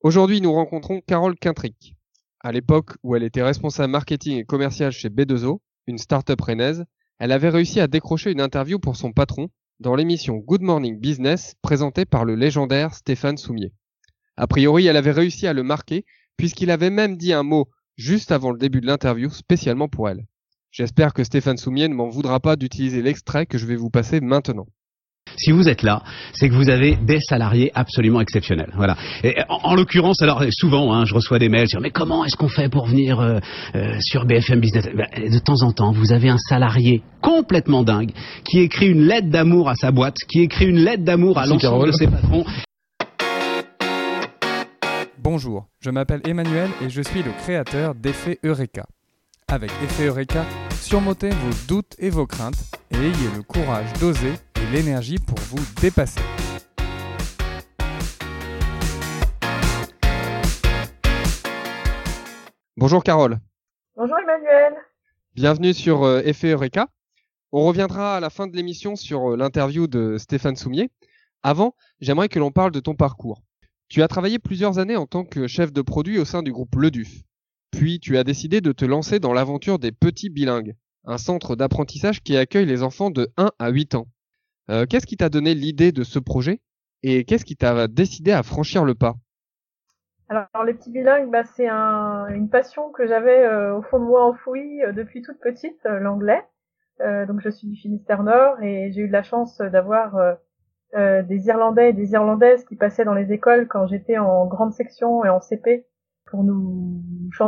Aujourd'hui, nous rencontrons Carole Quintric. À l'époque où elle était responsable marketing et commercial chez B2O, une start-up rennaise, elle avait réussi à décrocher une interview pour son patron dans l'émission Good Morning Business présentée par le légendaire Stéphane Soumier. A priori, elle avait réussi à le marquer puisqu'il avait même dit un mot juste avant le début de l'interview spécialement pour elle. J'espère que Stéphane Soumier ne m'en voudra pas d'utiliser l'extrait que je vais vous passer maintenant. Si vous êtes là, c'est que vous avez des salariés absolument exceptionnels. Voilà. Et en, l'occurrence, alors souvent, hein, je reçois des mails sur mais comment est-ce qu'on fait pour venir euh, euh, sur BFM Business? Ben, De temps en temps, vous avez un salarié complètement dingue qui écrit une lettre d'amour à sa boîte, qui écrit une lettre d'amour à l'ensemble de ses patrons. Bonjour, je m'appelle Emmanuel et je suis le créateur d'Effet Eureka. Avec Effet Eureka, surmontez vos doutes et vos craintes et ayez le courage d'oser l'énergie pour vous dépasser. Bonjour Carole. Bonjour Emmanuel. Bienvenue sur euh, Effet Eureka. On reviendra à la fin de l'émission sur euh, l'interview de Stéphane Soumier. Avant, j'aimerais que l'on parle de ton parcours. Tu as travaillé plusieurs années en tant que chef de produit au sein du groupe Leduf. Puis tu as décidé de te lancer dans l'aventure des petits bilingues, un centre d'apprentissage qui accueille les enfants de 1 à 8 ans. Euh, qu'est-ce qui t'a donné l'idée de ce projet et qu'est-ce qui t'a décidé à franchir le pas? Alors, les petits bilingues, bah, c'est une passion que j'avais euh, au fond de moi enfouie euh, depuis toute petite, l'anglais. donc je suis du Finistère Nord et j'ai eu de la chance d'avoir euh, des Irlandais et des Irlandaises qui passaient dans les écoles quand j'étais en grande section et en CP pour nous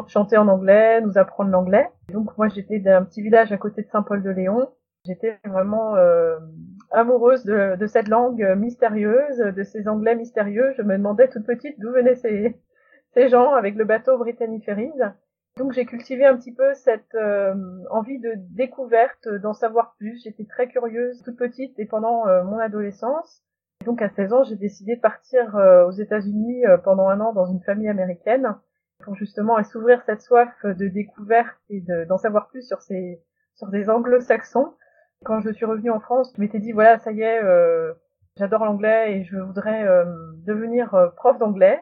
chanter en anglais, nous apprendre l'anglais. Donc moi j'étais d'un petit village à côté de Saint-Paul-de-Léon. J'étais vraiment euh, amoureuse de, de, cette langue mystérieuse, de ces anglais mystérieux. Je me demandais toute petite d'où venaient ces, ces gens avec le bateau Brittany. Donc j'ai cultivé un petit peu cette euh, envie de découverte, d'en savoir plus. J'étais très curieuse toute petite et pendant euh, mon adolescence. donc à 16 ans, j'ai décidé de partir euh, aux États-Unis pendant un an dans une famille américaine pour justement s'ouvrir cette soif de découverte et d'en savoir plus sur ces sur des anglo-saxons. Quand je suis revenue en France, je m'étais dit voilà, ça y est, j'adore l'anglais et je voudrais devenir prof d'anglais.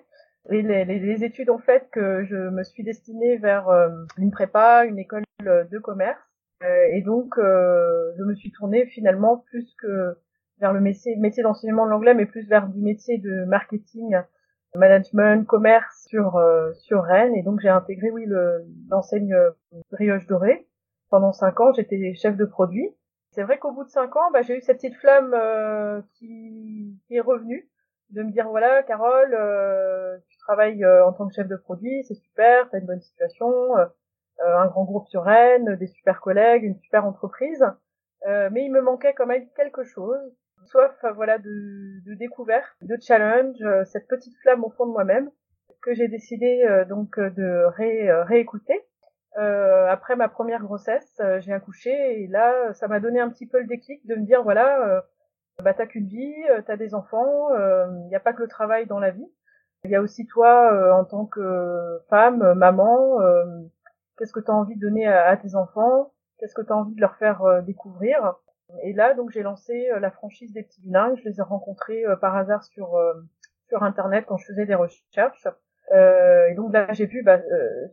Et les, les, études ont fait que je me suis destinée vers euh, une prépa, une école de commerce. Euh, et donc, euh, je me suis tournée finalement plus que vers le métier, métier d'enseignement de l'anglais, mais plus vers du métier de marketing, management, commerce sur sur Rennes. Et donc, j'ai intégré, oui, l'enseigne brioche dorée. Pendant cinq ans, j'étais chef de produit. C'est vrai qu'au bout de cinq ans, bah, j'ai eu cette petite flamme qui, qui est revenue de me dire voilà Carole euh, tu travailles euh, en tant que chef de produit c'est super t'as une bonne situation euh, un grand groupe sur Rennes des super collègues une super entreprise. Mais il me manquait quand même quelque chose. Soif voilà de, de découverte de challenge cette petite flamme au fond de moi-même que j'ai décidé donc de ré, réécouter après ma première grossesse j'ai accouché et là ça m'a donné un petit peu le déclic de me dire voilà bah t'as qu'une vie, euh, t'as des enfants, il euh, n'y a pas que le travail dans la vie. Il y a aussi toi euh, en tant que femme, maman, qu'est-ce que tu as envie de donner à, tes enfants, qu'est-ce que tu as envie de leur faire découvrir. Et là donc j'ai lancé la franchise des petits bilingues, je les ai rencontrés par hasard sur sur internet quand je faisais des recherches. et donc là j'ai vu bah,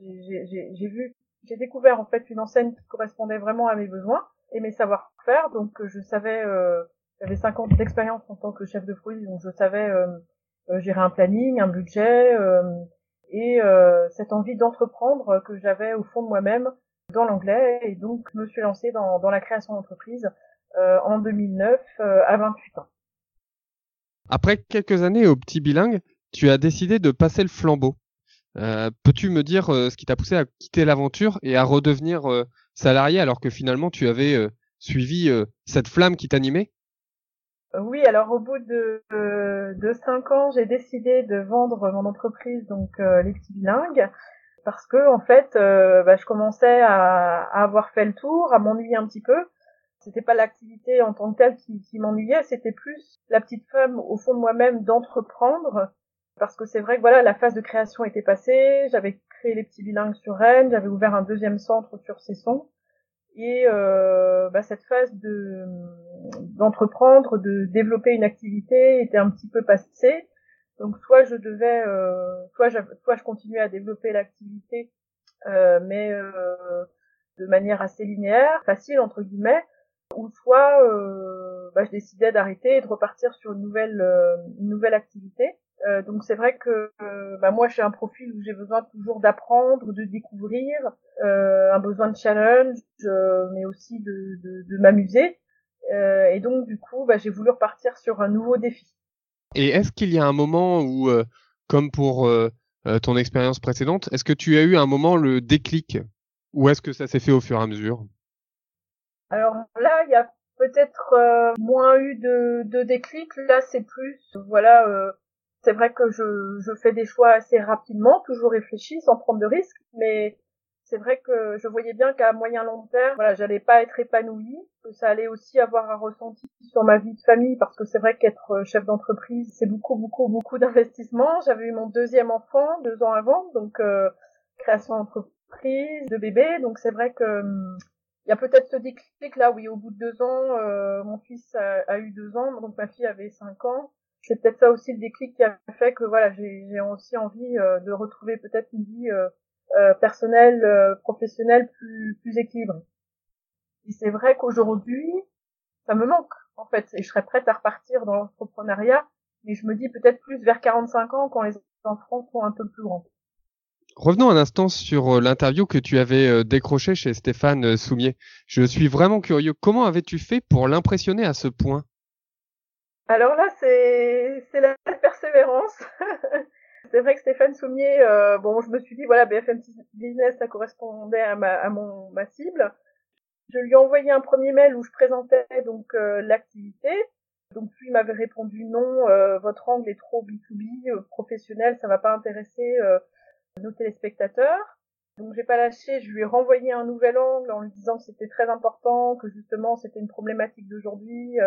j'ai vu j'ai découvert en fait une enseigne qui correspondait vraiment à mes besoins et mes savoir-faire donc je savais j'avais 5 ans d'expérience en tant que chef de produit, donc je savais euh, euh, gérer un planning, un budget, euh, et cette envie d'entreprendre que j'avais au fond de moi-même dans l'anglais, et donc je me suis lancée dans, dans la création d'entreprise en 2009 à 28 ans. Après quelques années au petit bilingue, tu as décidé de passer le flambeau. Euh, Peux-tu me dire ce qui t'a poussé à quitter l'aventure et à redevenir salarié alors que finalement tu avais suivi cette flamme qui t'animait? Oui, alors au bout de, de cinq ans, j'ai décidé de vendre mon entreprise, donc euh, les petits bilingues, parce que en fait, euh, bah, je commençais à, avoir fait le tour, à m'ennuyer un petit peu. C'était pas l'activité en tant que telle qui, qui m'ennuyait, c'était plus la petite femme au fond de moi-même d'entreprendre, parce que c'est vrai que voilà, la phase de création était passée, j'avais créé les petits bilingues sur Rennes, j'avais ouvert un deuxième centre sur Cesson, et euh, bah, cette phase de d'entreprendre, de développer une activité était un petit peu passée. Donc soit je devais, soit, je, soit je continuais à développer l'activité, mais de manière assez linéaire, facile entre guillemets, ou soit bah, je décidais d'arrêter et de repartir sur une nouvelle, une nouvelle activité. Euh, donc c'est vrai que euh, bah moi j'ai un profil où j'ai besoin toujours d'apprendre, de découvrir, euh, un besoin de challenge, mais aussi de, de, de m'amuser. et donc du coup bah, j'ai voulu repartir sur un nouveau défi. Et est-ce qu'il y a un moment où, comme pour ton expérience précédente, est-ce que tu as eu un moment le déclic? Ou est-ce que ça s'est fait au fur et à mesure? Alors là il y a peut-être moins eu de, de déclic. Là c'est plus voilà c'est vrai que je, fais des choix assez rapidement, toujours réfléchis, sans prendre de risques, mais c'est vrai que je voyais bien qu'à moyen long terme, voilà, j'allais pas être épanouie, que ça allait aussi avoir un ressenti sur ma vie de famille, parce que c'est vrai qu'être chef d'entreprise, c'est beaucoup, beaucoup, beaucoup d'investissement. J'avais eu mon deuxième enfant deux ans avant, donc euh, création d'entreprise, de bébé, donc c'est vrai que hum, il y a peut-être ce déclic là, oui, au bout de deux ans, euh, mon fils a, eu deux ans, donc ma fille avait cinq ans c'est peut-être ça aussi le déclic qui a fait que voilà, j'ai aussi envie euh, de retrouver peut-être une vie euh, euh, personnelle, professionnelle plus plus équilibrée. Et c'est vrai qu'aujourd'hui, ça me manque en fait, et je serais prête à repartir dans l'entrepreneuriat, mais je me dis peut-être plus vers 45 ans quand les enfants sont un peu plus grands. Revenons un instant sur l'interview que tu avais décrochée chez Stéphane Soumier. Je suis vraiment curieux. Comment avais-tu fait pour l'impressionner à ce point? Alors là, c'est la persévérance. c'est vrai que Stéphane Soumier, euh, bon, je me suis dit voilà, BFM Business, ça correspondait à ma mon cible. Je lui ai envoyé un premier mail où je présentais donc euh, l'activité. Donc lui m'avait répondu non, euh, votre angle est trop B2B, professionnel, ça va pas intéresser nos téléspectateurs. Donc j'ai pas lâché, je lui ai renvoyé un nouvel angle en lui disant que c'était très important, que justement c'était une problématique d'aujourd'hui,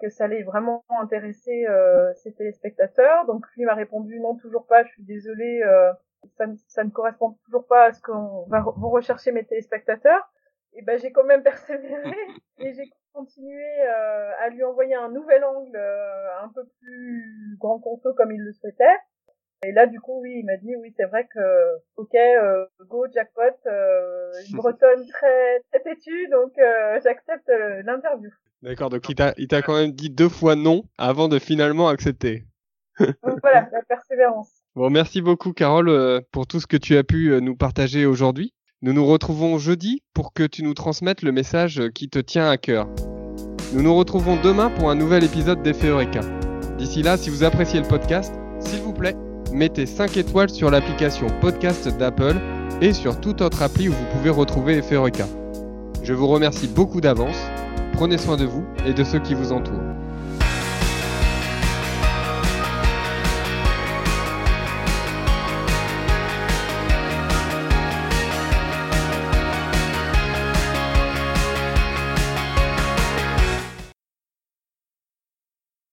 que ça allait vraiment intéresser euh, ses téléspectateurs. Donc lui m'a répondu non toujours pas, je suis désolée, euh, ça, ne, ça, ne correspond toujours pas à ce qu'on va vous rechercher mes téléspectateurs. Et ben j'ai quand même persévéré et j'ai continué euh, à lui envoyer un nouvel angle euh, un peu plus grand conso comme il le souhaitait. Et là, du coup, oui, il m'a dit, oui, c'est vrai que, ok, euh, go, jackpot, euh, une bretonne très, très têtue, donc euh, j'accepte l'interview. D'accord, donc il t'a, il t'a quand même dit deux fois non avant de finalement accepter. donc voilà, la persévérance. Bon, merci beaucoup Carole euh, pour tout ce que tu as pu euh, nous partager aujourd'hui. Nous nous retrouvons jeudi pour que tu nous transmettes le message qui te tient à cœur. Nous nous retrouvons demain pour un nouvel épisode d'Effet Eureka. D'ici là, si vous appréciez le podcast, s'il vous plaît, mettez 5 étoiles sur l'application podcast d'Apple et sur toute autre appli où vous pouvez retrouver Effet. Je vous remercie beaucoup d'avance Prenez soin de vous et de ceux qui vous entourent.